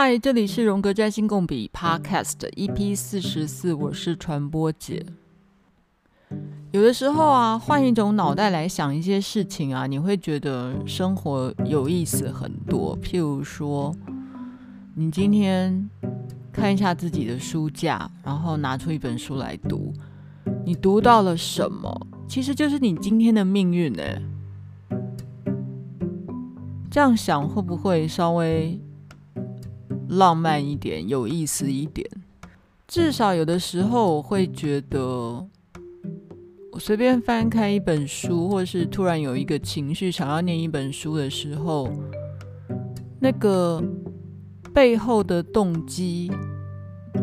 嗨，这里是荣格占星共笔 Podcast EP 四十四，我是传播姐。有的时候啊，换一种脑袋来想一些事情啊，你会觉得生活有意思很多。譬如说，你今天看一下自己的书架，然后拿出一本书来读，你读到了什么？其实就是你今天的命运呢。这样想会不会稍微浪漫一点，有意思一点？至少有的时候我会觉得。我随便翻开一本书，或是突然有一个情绪想要念一本书的时候，那个背后的动机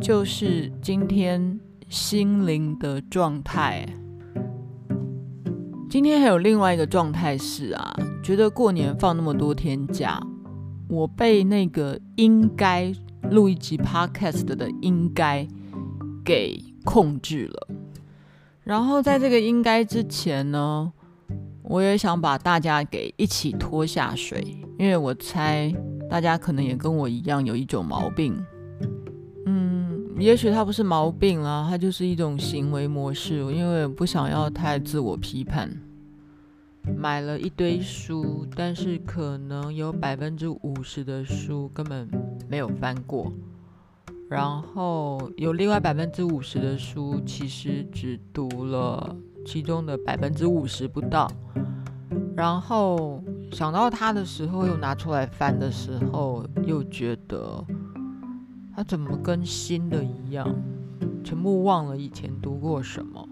就是今天心灵的状态。今天还有另外一个状态是啊，觉得过年放那么多天假，我被那个应该录一集 podcast 的应该给控制了。然后在这个应该之前呢，我也想把大家给一起拖下水，因为我猜大家可能也跟我一样有一种毛病，嗯，也许它不是毛病啦，它就是一种行为模式，因为不想要太自我批判，买了一堆书，但是可能有百分之五十的书根本没有翻过。然后有另外百分之五十的书，其实只读了其中的百分之五十不到。然后想到他的时候，又拿出来翻的时候，又觉得他怎么跟新的一样，全部忘了以前读过什么。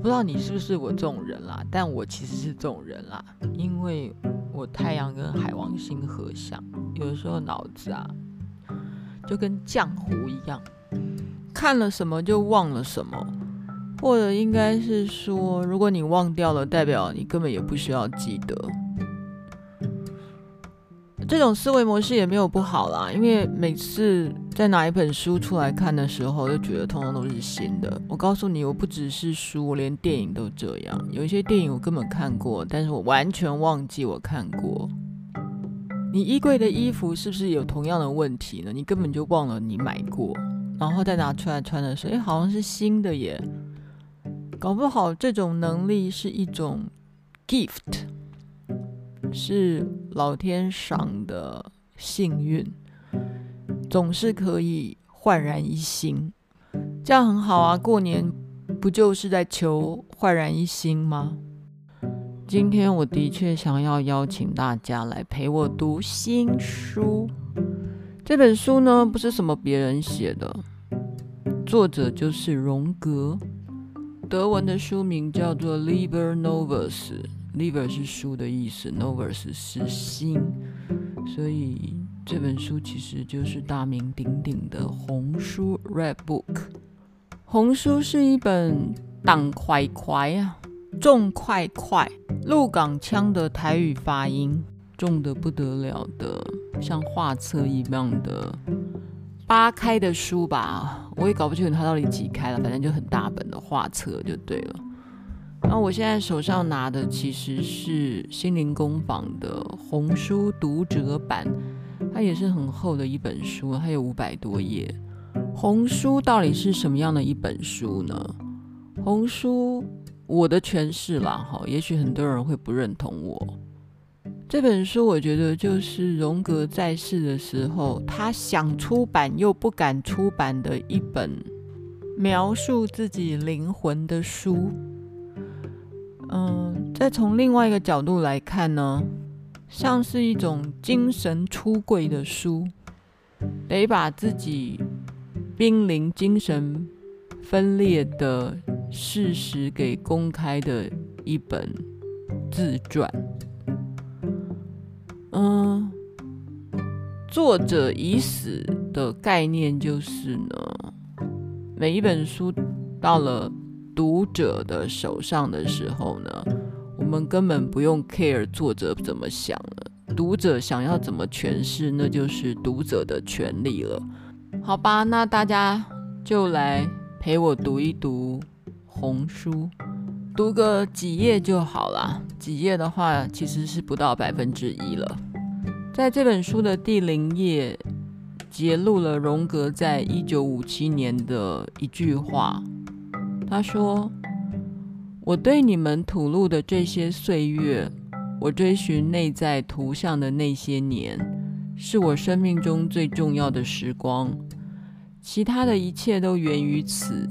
不知道你是不是我这种人啦，但我其实是这种人啦，因为我太阳跟海王星合相，有的时候脑子啊。就跟浆糊一样，看了什么就忘了什么，或者应该是说，如果你忘掉了，代表你根本也不需要记得。这种思维模式也没有不好啦，因为每次在拿一本书出来看的时候，就觉得通通都是新的。我告诉你，我不只是书，我连电影都这样。有一些电影我根本看过，但是我完全忘记我看过。你衣柜的衣服是不是有同样的问题呢？你根本就忘了你买过，然后再拿出来穿的时候，哎，好像是新的耶。搞不好这种能力是一种 gift，是老天赏的幸运，总是可以焕然一新，这样很好啊。过年不就是在求焕然一新吗？今天我的确想要邀请大家来陪我读新书。这本书呢，不是什么别人写的，作者就是荣格。德文的书名叫做《Liber Novus》Liver 是书的意思，Novus 是心，所以这本书其实就是大名鼎鼎的红书 （Red Book）。红书是一本挡块块啊。重块块，鹿港腔的台语发音，重的不得了的，像画册一样的八开的书吧，我也搞不清楚它到底几开了，反正就很大本的画册就对了。然后我现在手上拿的其实是心灵工坊的红书读者版，它也是很厚的一本书，它有五百多页。红书到底是什么样的一本书呢？红书。我的诠释啦，哈，也许很多人会不认同我。这本书，我觉得就是荣格在世的时候，他想出版又不敢出版的一本描述自己灵魂的书。嗯，再从另外一个角度来看呢，像是一种精神出柜的书，得把自己濒临精神分裂的。事实给公开的一本自传，嗯，作者已死的概念就是呢，每一本书到了读者的手上的时候呢，我们根本不用 care 作者怎么想了，读者想要怎么诠释，那就是读者的权利了，好吧？那大家就来陪我读一读。红书读个几页就好啦，几页的话其实是不到百分之一了。在这本书的第零页揭露了荣格在一九五七年的一句话。他说：“我对你们吐露的这些岁月，我追寻内在图像的那些年，是我生命中最重要的时光。其他的一切都源于此。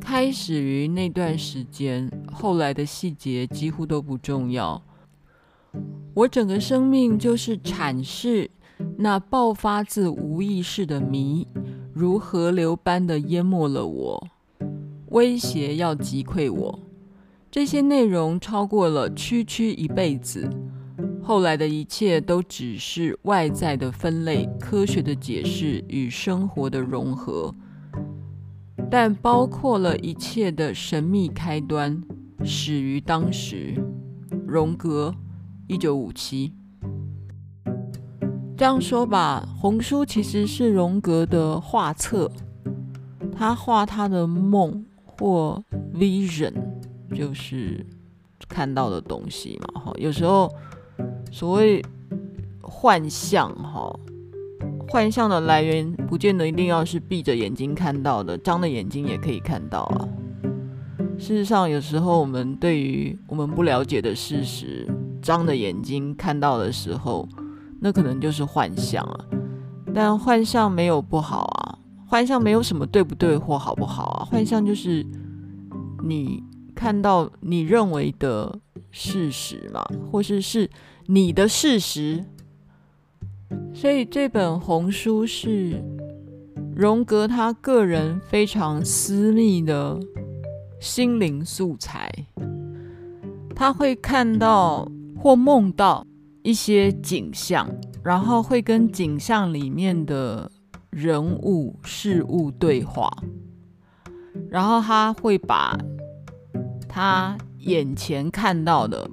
开始于那段时间，后来的细节几乎都不重要。”我整个生命就是阐释那爆发自无意识的谜，如河流般的淹没了我，威胁要击溃我。这些内容超过了区区一辈子。后来的一切都只是外在的分类、科学的解释与生活的融合，但包括了一切的神秘开端，始于当时。荣格。一九五七，这样说吧，红书其实是荣格的画册，他画他的梦或 vision，就是看到的东西嘛。哈，有时候所谓幻象，哈，幻象的来源不见得一定要是闭着眼睛看到的，张着眼睛也可以看到啊。事实上，有时候我们对于我们不了解的事实，张着眼睛看到的时候，那可能就是幻象啊。但幻象没有不好啊，幻象没有什么对不对或好不好啊。幻象就是你看到你认为的事实嘛，或是是你的事实。所以这本红书是荣格他个人非常私密的心灵素材，他会看到。或梦到一些景象，然后会跟景象里面的人物事物对话，然后他会把他眼前看到的，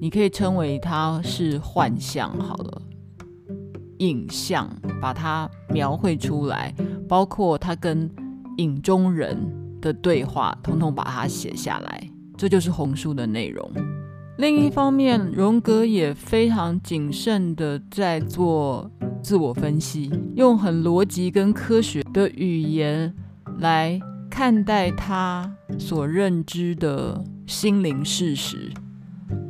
你可以称为他是幻象好了，影像，把它描绘出来，包括他跟影中人的对话，统统把它写下来，这就是红书的内容。另一方面，荣格也非常谨慎的在做自我分析，用很逻辑跟科学的语言来看待他所认知的心灵事实。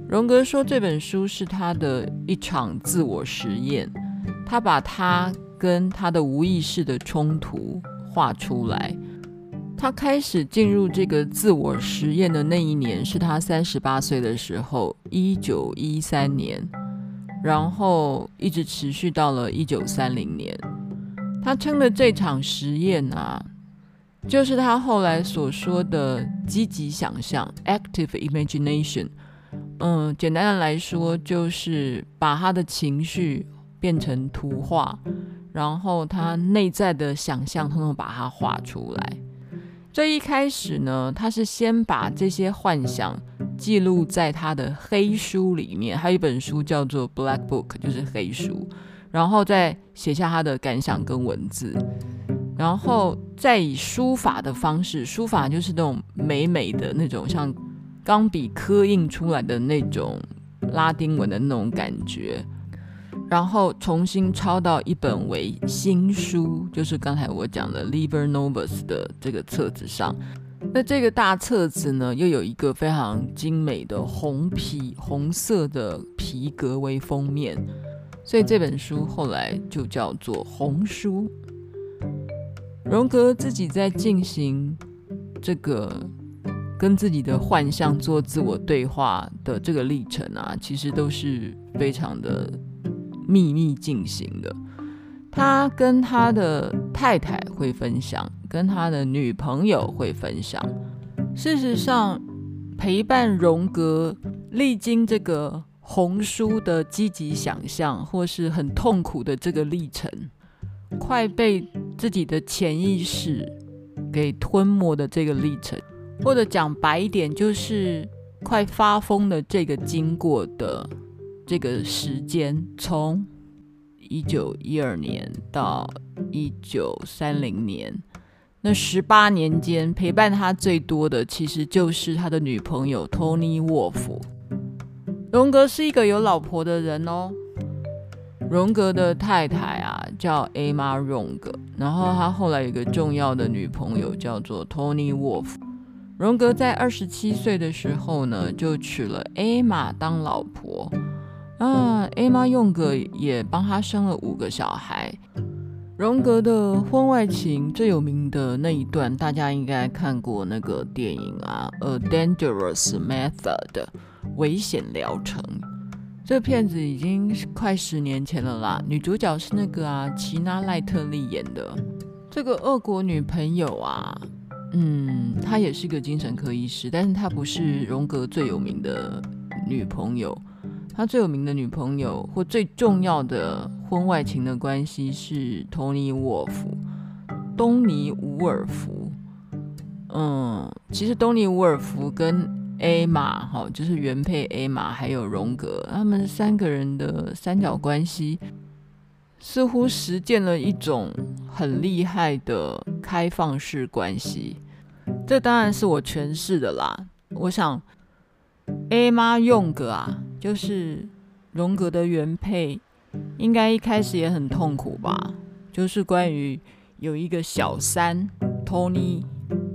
荣格说，这本书是他的一场自我实验，他把他跟他的无意识的冲突画出来。他开始进入这个自我实验的那一年是他三十八岁的时候，一九一三年，然后一直持续到了一九三零年。他称的这场实验啊，就是他后来所说的积极想象 （active imagination）。嗯，简单的来说，就是把他的情绪变成图画，然后他内在的想象通通把它画出来。这一开始呢，他是先把这些幻想记录在他的黑书里面，还有一本书叫做《Black Book》，就是黑书，然后再写下他的感想跟文字，然后再以书法的方式，书法就是那种美美的那种，像钢笔刻印出来的那种拉丁文的那种感觉。然后重新抄到一本为新书，就是刚才我讲的《Liber Novus》的这个册子上。那这个大册子呢，又有一个非常精美的红皮红色的皮革为封面，所以这本书后来就叫做《红书》。荣格自己在进行这个跟自己的幻象做自我对话的这个历程啊，其实都是非常的。秘密进行的，他跟他的太太会分享，跟他的女朋友会分享。事实上，陪伴荣格历经这个红书的积极想象，或是很痛苦的这个历程，快被自己的潜意识给吞没的这个历程，或者讲白一点，就是快发疯的这个经过的。这个时间从一九一二年到一九三零年，那十八年间陪伴他最多的，其实就是他的女朋友托尼·沃夫。荣格是一个有老婆的人哦。荣格的太太啊叫 Emma 荣格，然后他后来有一个重要的女朋友叫做 Tony Wolf。荣格在二十七岁的时候呢，就娶了 Emma 当老婆。啊，Emma 荣格也帮他生了五个小孩。荣格的婚外情最有名的那一段，大家应该看过那个电影啊，《A Dangerous Method》的危险疗程。这片子已经快十年前了啦，女主角是那个啊，齐娜·赖特利演的。这个俄国女朋友啊，嗯，她也是个精神科医师，但是她不是荣格最有名的女朋友。他最有名的女朋友或最重要的婚外情的关系是托尼沃夫，东尼伍尔夫。嗯，其实东尼伍尔夫跟艾玛哈，就是原配艾玛还有荣格，他们三个人的三角关系，似乎实践了一种很厉害的开放式关系。这当然是我诠释的啦。我想艾玛荣格啊。就是荣格的原配，应该一开始也很痛苦吧？就是关于有一个小三托尼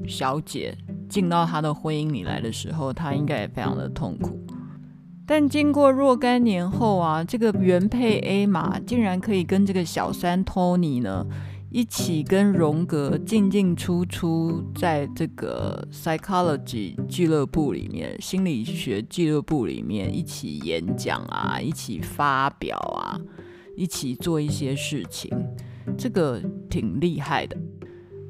小姐进到他的婚姻里来的时候，他应该也非常的痛苦。但经过若干年后啊，这个原配 A 玛竟然可以跟这个小三托尼呢，一起跟荣格进进出出，在这个 psychology 俱乐部里面，心理学俱乐部里面一起演讲啊，一起发表啊，一起做一些事情，这个挺厉害的。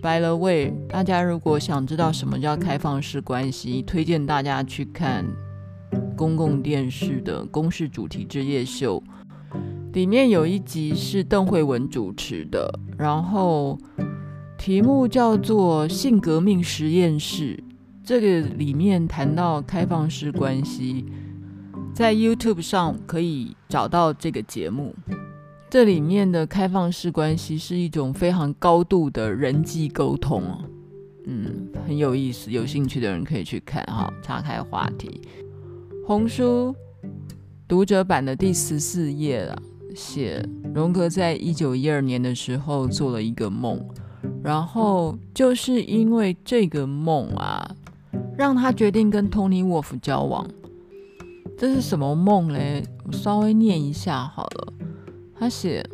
By the way，大家如果想知道什么叫开放式关系，推荐大家去看公共电视的《公视主题之夜秀》。里面有一集是邓惠文主持的，然后题目叫做《性革命实验室》。这个里面谈到开放式关系，在 YouTube 上可以找到这个节目。这里面的开放式关系是一种非常高度的人际沟通，嗯，很有意思。有兴趣的人可以去看哈。岔开话题，红书读者版的第十四页了。写荣格在一九一二年的时候做了一个梦，然后就是因为这个梦啊，让他决定跟托尼沃夫交往。这是什么梦嘞？我稍微念一下好了。他写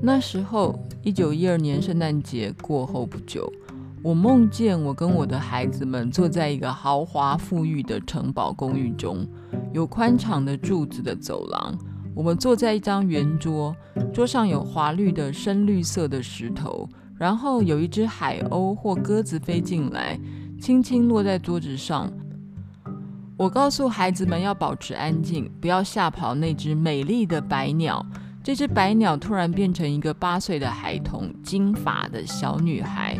那时候一九一二年圣诞节过后不久，我梦见我跟我的孩子们坐在一个豪华富裕的城堡公寓中，有宽敞的柱子的走廊。我们坐在一张圆桌，桌上有华绿的深绿色的石头，然后有一只海鸥或鸽子飞进来，轻轻落在桌子上。我告诉孩子们要保持安静，不要吓跑那只美丽的白鸟。这只白鸟突然变成一个八岁的孩童，金发的小女孩。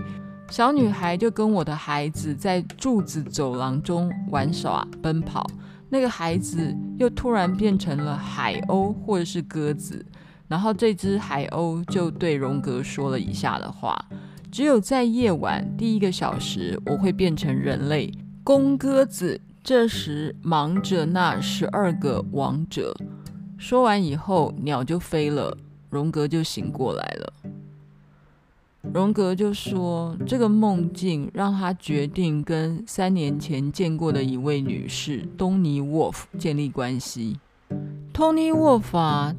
小女孩就跟我的孩子在柱子走廊中玩耍、奔跑。那个孩子又突然变成了海鸥或者是鸽子，然后这只海鸥就对荣格说了以下的话：只有在夜晚第一个小时，我会变成人类。公鸽子这时忙着那十二个王者。说完以后，鸟就飞了，荣格就醒过来了。荣格就说：“这个梦境让他决定跟三年前见过的一位女士东尼沃夫建立关系。东尼沃夫啊，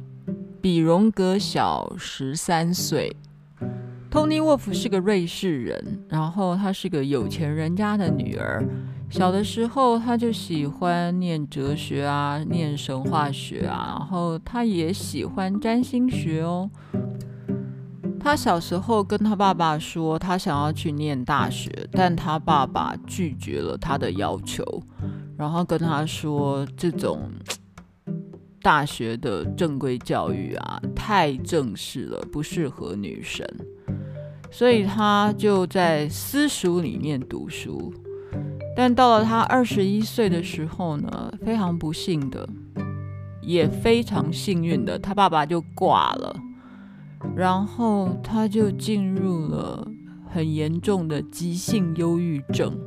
比荣格小十三岁。东尼沃夫是个瑞士人，然后她是个有钱人家的女儿。小的时候，她就喜欢念哲学啊，念神话学啊，然后她也喜欢占星学哦。”他小时候跟他爸爸说，他想要去念大学，但他爸爸拒绝了他的要求，然后跟他说，这种大学的正规教育啊，太正式了，不适合女生，所以他就在私塾里面读书。但到了他二十一岁的时候呢，非常不幸的，也非常幸运的，他爸爸就挂了。然后他就进入了很严重的急性忧郁症，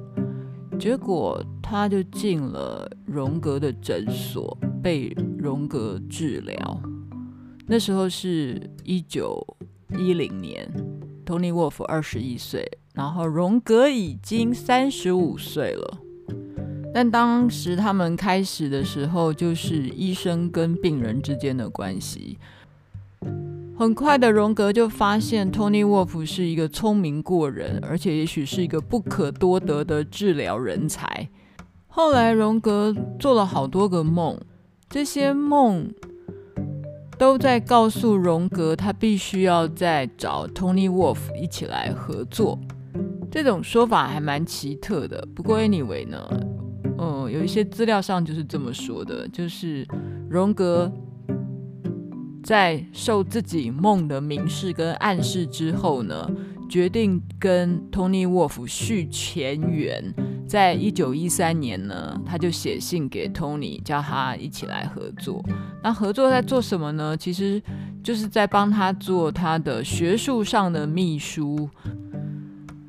结果他就进了荣格的诊所，被荣格治疗。那时候是一九一零年，Tony Wolf 二十一岁，然后荣格已经三十五岁了。但当时他们开始的时候，就是医生跟病人之间的关系。很快的，荣格就发现 Tony Wolf 是一个聪明过人，而且也许是一个不可多得的治疗人才。后来，荣格做了好多个梦，这些梦都在告诉荣格，他必须要再找 Tony Wolf 一起来合作。这种说法还蛮奇特的。不过，anyway 呢，嗯，有一些资料上就是这么说的，就是荣格。在受自己梦的明示跟暗示之后呢，决定跟 Tony Wolf 续前缘。在一九一三年呢，他就写信给 Tony，叫他一起来合作。那合作在做什么呢？其实就是在帮他做他的学术上的秘书。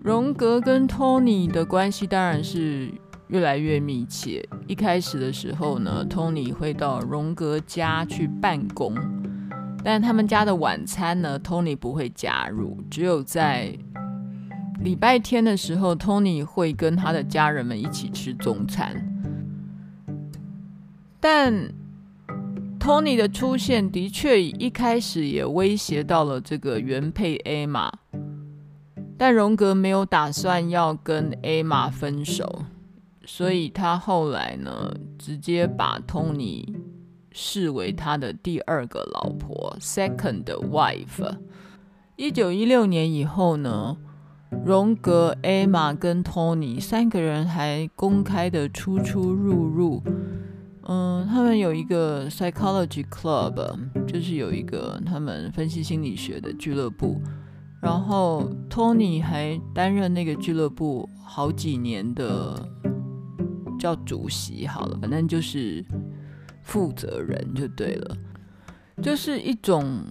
荣格跟 Tony 的关系当然是越来越密切。一开始的时候呢，Tony 会到荣格家去办公。但他们家的晚餐呢，Tony 不会加入，只有在礼拜天的时候，Tony 会跟他的家人们一起吃中餐。但 Tony 的出现的确一开始也威胁到了这个原配 Emma，但荣格没有打算要跟 Emma 分手，所以他后来呢，直接把 Tony 视为他的第二个老婆，second wife。一九一六年以后呢，荣格、Emma 跟 Tony 三个人还公开的出出入入。嗯，他们有一个 psychology club，就是有一个他们分析心理学的俱乐部。然后 Tony 还担任那个俱乐部好几年的叫主席。好了，反正就是。负责人就对了，就是一种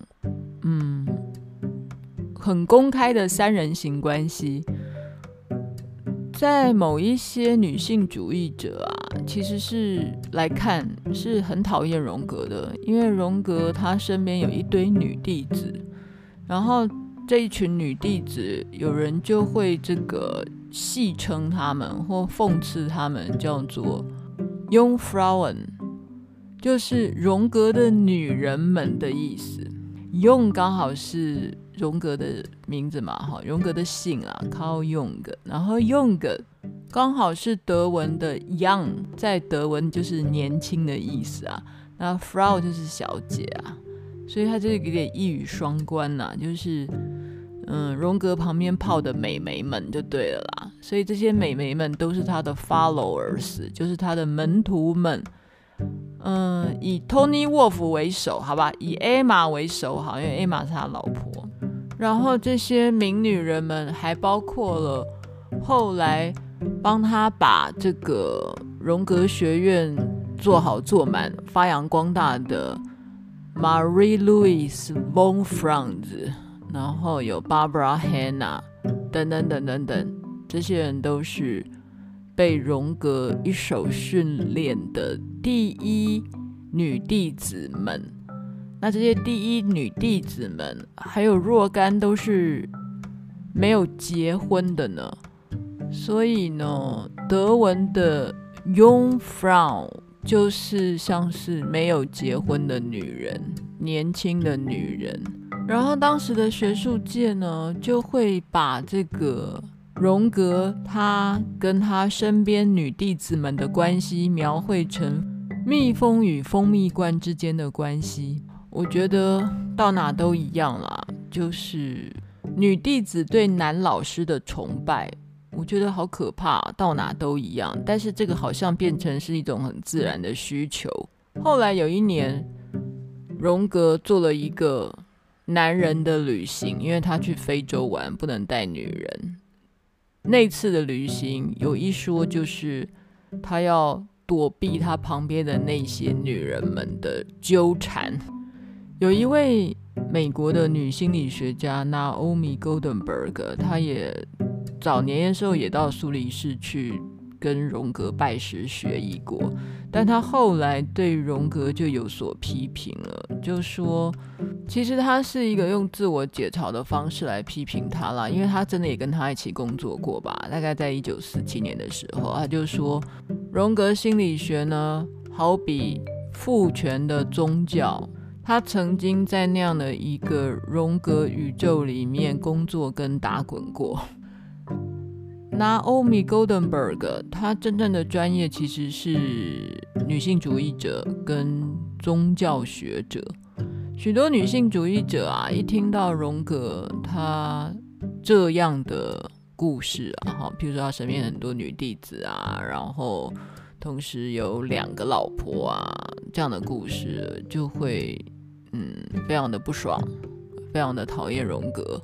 嗯很公开的三人行关系。在某一些女性主义者啊，其实是来看是很讨厌荣格的，因为荣格他身边有一堆女弟子，然后这一群女弟子有人就会这个戏称他们或讽刺他们，叫做 Young Frauen。就是荣格的女人们的意思，用刚好是荣格的名字嘛，哈，荣格的姓啊，Carl Jung，然后 Jung 刚好是德文的 young，在德文就是年轻的意思啊，那 Frau 就是小姐啊，所以他这个有点一语双关呐、就是嗯，荣格旁边泡的美眉们就对了啦，所以这些美眉们都是他的 followers，就是他的门徒们。嗯，以 Tony Wolf 为首，好吧，以 Emma 为首，好，因为 Emma 是他老婆。然后这些名女人们还包括了后来帮他把这个荣格学院做好做满、发扬光大的 Marie-Louise von Franz，然后有 Barbara Hanna 等等等等等，这些人都是。被荣格一手训练的第一女弟子们，那这些第一女弟子们还有若干都是没有结婚的呢。所以呢，德文的 Jungfrau 就是像是没有结婚的女人，年轻的女人。然后当时的学术界呢，就会把这个。荣格他跟他身边女弟子们的关系描绘成蜜蜂与蜂蜜罐之间的关系，我觉得到哪都一样啦，就是女弟子对男老师的崇拜，我觉得好可怕，到哪都一样。但是这个好像变成是一种很自然的需求。后来有一年，荣格做了一个男人的旅行，因为他去非洲玩，不能带女人。那次的旅行有一说，就是他要躲避他旁边的那些女人们的纠缠。有一位美国的女心理学家 Naomi Goldenberg，她也早年的时候也到苏黎世去跟荣格拜师学艺过，但她后来对荣格就有所批评了，就说其实他是一个用自我解嘲的方式来批评他啦，因为他真的也跟他一起工作过吧？大概在一九四七年的时候，他就说，荣格心理学呢，好比父权的宗教。他曾经在那样的一个荣格宇宙里面工作跟打滚过。Naomi Goldenberg，他真正的专业其实是女性主义者跟宗教学者。许多女性主义者啊，一听到荣格他这样的故事啊，哈，譬如说他身边很多女弟子啊，然后同时有两个老婆啊，这样的故事就会嗯，非常的不爽，非常的讨厌荣格。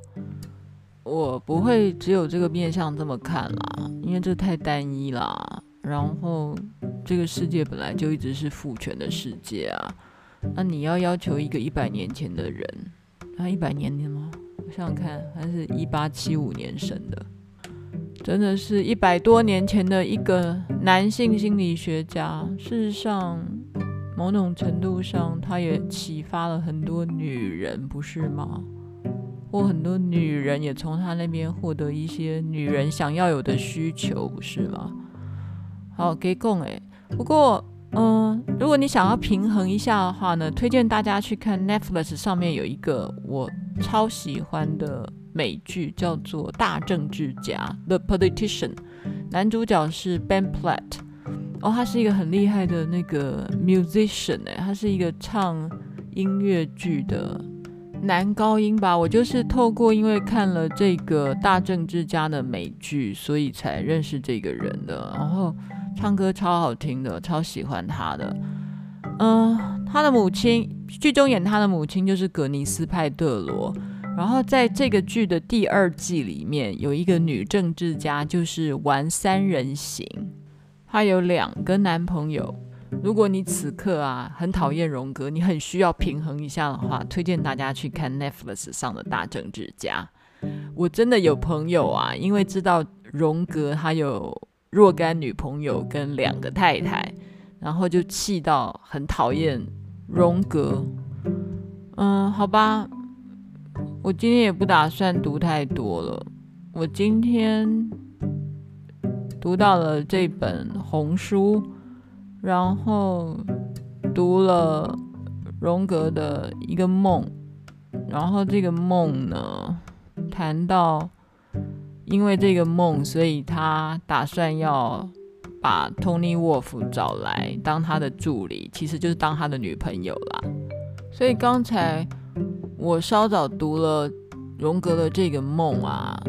我不会只有这个面向这么看啦，因为这太单一啦。然后这个世界本来就一直是父权的世界啊。那你要要求一个一百年前的人，啊，一百年前吗？我想想看，还是一八七五年生的，真的是一百多年前的一个男性心理学家。事实上，某种程度上，他也启发了很多女人，不是吗？或很多女人也从他那边获得一些女人想要有的需求，不是吗？好，给供诶。不过。嗯，如果你想要平衡一下的话呢，推荐大家去看 Netflix 上面有一个我超喜欢的美剧，叫做《大政治家》The Politician，男主角是 Ben Platt，哦，他是一个很厉害的那个 musician 哎，他是一个唱音乐剧的男高音吧。我就是透过因为看了这个《大政治家》的美剧，所以才认识这个人的，然后。唱歌超好听的，超喜欢他的。嗯、他的母亲剧中演他的母亲就是葛尼斯派特罗。然后在这个剧的第二季里面，有一个女政治家，就是玩三人行。她有两个男朋友。如果你此刻啊很讨厌荣格，你很需要平衡一下的话，推荐大家去看 Netflix 上的大政治家。我真的有朋友啊，因为知道荣格他有。若干女朋友跟两个太太，然后就气到很讨厌荣格。嗯，好吧，我今天也不打算读太多了。我今天读到了这本红书，然后读了荣格的一个梦，然后这个梦呢，谈到。因为这个梦，所以他打算要把 Toni Wolff 找来当他的助理，其实就是当他的女朋友啦。所以刚才我稍早读了荣格的这个梦啊，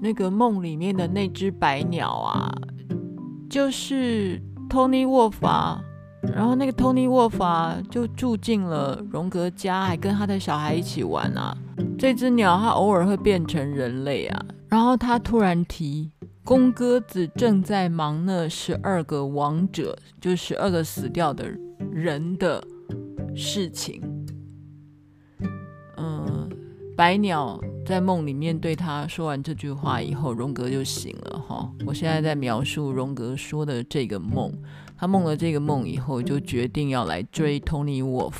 那个梦里面的那只白鸟啊，就是 Toni Wolff 啊。然后那个 Toni Wolff 啊，就住进了荣格家，还跟他的小孩一起玩啊。这只鸟它偶尔会变成人类啊。然后他突然提，公鸽子正在忙那十二个亡者，就十二个死掉的人的事情。白鸟在梦里面对他说完这句话以后，荣格就醒了哈。我现在在描述荣格说的这个梦。他梦了这个梦以后，就决定要来追 Tony Wolf，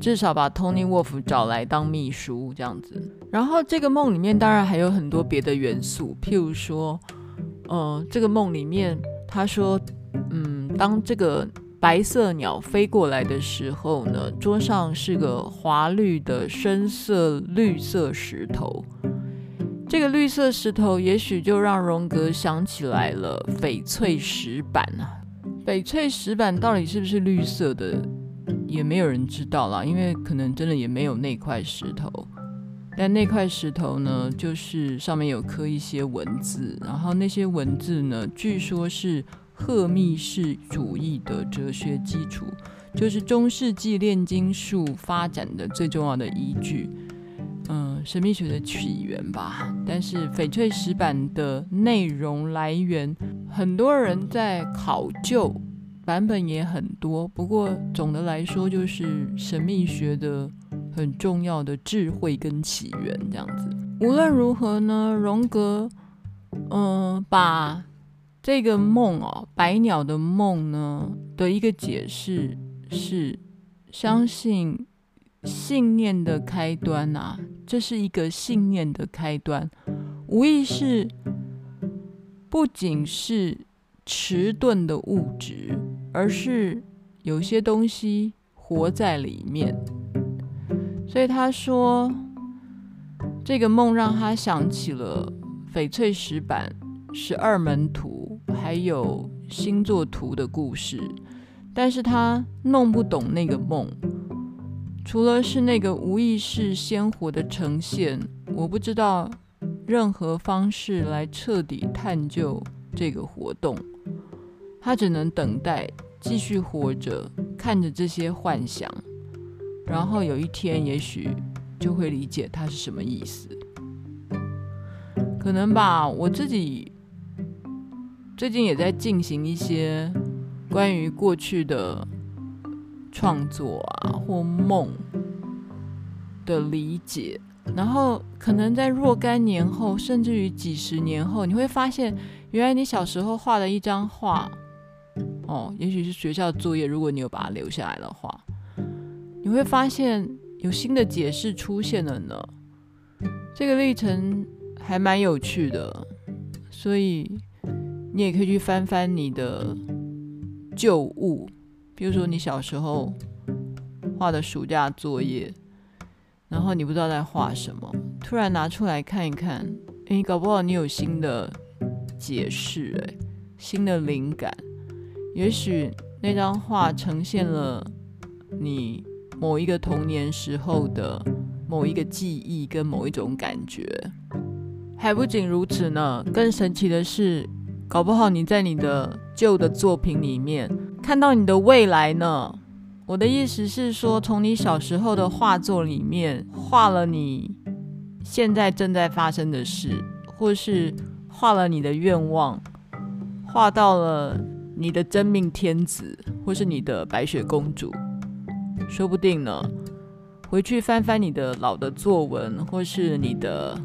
至少把 Tony Wolff 找来当秘书这样子。然后这个梦里面当然还有很多别的元素，譬如说，呃，这个梦里面他说，嗯，当这个白色鸟飞过来的时候呢，桌上是个华绿的深色绿色石头，这个绿色石头也许就让荣格想起来了翡翠石板啊。翡翠石板到底是不是绿色的，也没有人知道啦，因为可能真的也没有那块石头。但那块石头呢，就是上面有刻一些文字，然后那些文字呢，据说是赫密士主义的哲学基础，就是中世纪炼金术发展的最重要的依据。嗯，神秘学的起源吧。但是翡翠石板的内容来源，很多人在考究，版本也很多。不过总的来说，就是神秘学的很重要的智慧跟起源这样子。无论如何呢，荣格，嗯，把这个梦哦，白鸟的梦呢的一个解释是，相信。信念的开端啊，这是一个信念的开端。无意识不仅是迟钝的物质，而是有些东西活在里面。所以他说，这个梦让他想起了翡翠石板、十二门徒，还有星座图的故事。但是他弄不懂那个梦，除了是那个无意识鲜活的呈现，我不知道任何方式来彻底探究这个活动。他只能等待，继续活着，看着这些幻想，然后有一天也许就会理解它是什么意思。可能吧，我自己最近也在进行一些。关于过去的创作啊，或梦的理解，然后可能在若干年后，甚至于几十年后，你会发现，原来你小时候画的一张画，哦，也许是学校作业，如果你有把它留下来的话，你会发现有新的解释出现了呢。这个历程还蛮有趣的，所以你也可以去翻翻你的。旧物，比如说你小时候画的暑假作业，然后你不知道在画什么，突然拿出来看一看，诶，搞不好你有新的解释，诶，新的灵感。也许那张画呈现了你某一个童年时候的某一个记忆跟某一种感觉。还不仅如此呢，更神奇的是。搞不好你在你的旧的作品里面看到你的未来呢。我的意思是说，从你小时候的画作里面画了你现在正在发生的事，或是画了你的愿望，画到了你的真命天子，或是你的白雪公主，说不定呢。回去翻翻你的老的作文，或是你的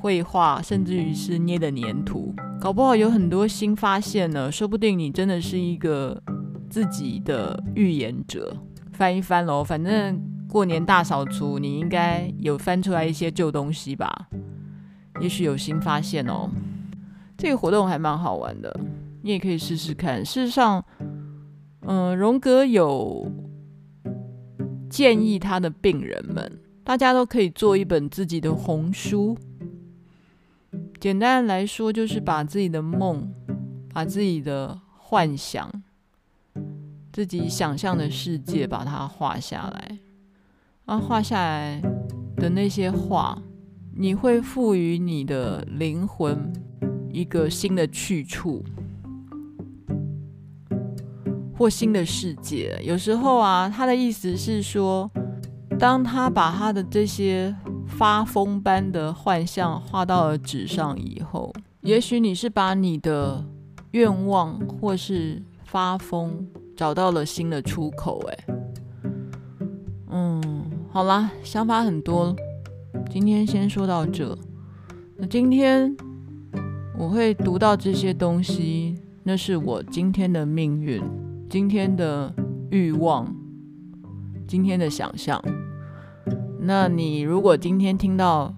绘画，甚至于是捏的黏土。搞不好有很多新发现呢，说不定你真的是一个自己的预言者。翻一翻喽，反正过年大扫除，你应该有翻出来一些旧东西吧？也许有新发现哦。这个活动还蛮好玩的，你也可以试试看。事实上，嗯，荣格有建议他的病人们，大家都可以做一本自己的红书。简单来说，就是把自己的梦、把自己的幻想、自己想象的世界，把它画下来。啊，画下来的那些画，你会赋予你的灵魂一个新的去处，或新的世界。有时候啊，他的意思是说，当他把他的这些。发疯般的幻象画到了纸上以后，也许你是把你的愿望或是发疯找到了新的出口。哎，嗯，好啦，想法很多，今天先说到这。那今天我会读到这些东西，那是我今天的命运，今天的欲望，今天的想象。那你如果今天听到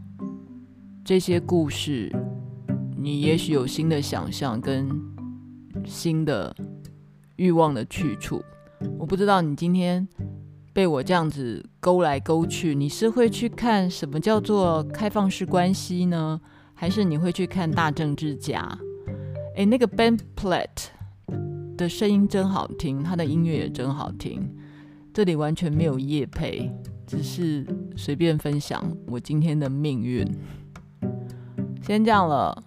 这些故事，你也许有新的想象跟新的欲望的去处。我不知道你今天被我这样子勾来勾去，你是会去看什么叫做开放式关系呢？还是你会去看大政治家？诶，那个 Ben Platt 的声音真好听，他的音乐也真好听。这里完全没有夜配。只是随便分享我今天的命运，先这样了，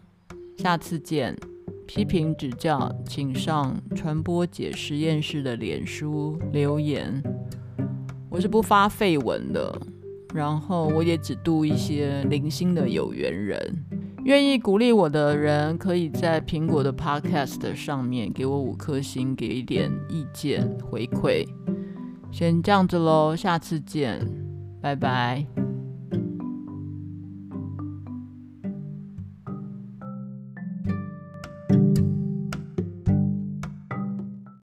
下次见。批评指教，请上传播姐实验室的脸书留言。我是不发废文的，然后我也只读一些零星的有缘人。愿意鼓励我的人，可以在苹果的 Podcast 上面给我五颗星，给一点意见回馈。先这样子喽，下次见，拜拜。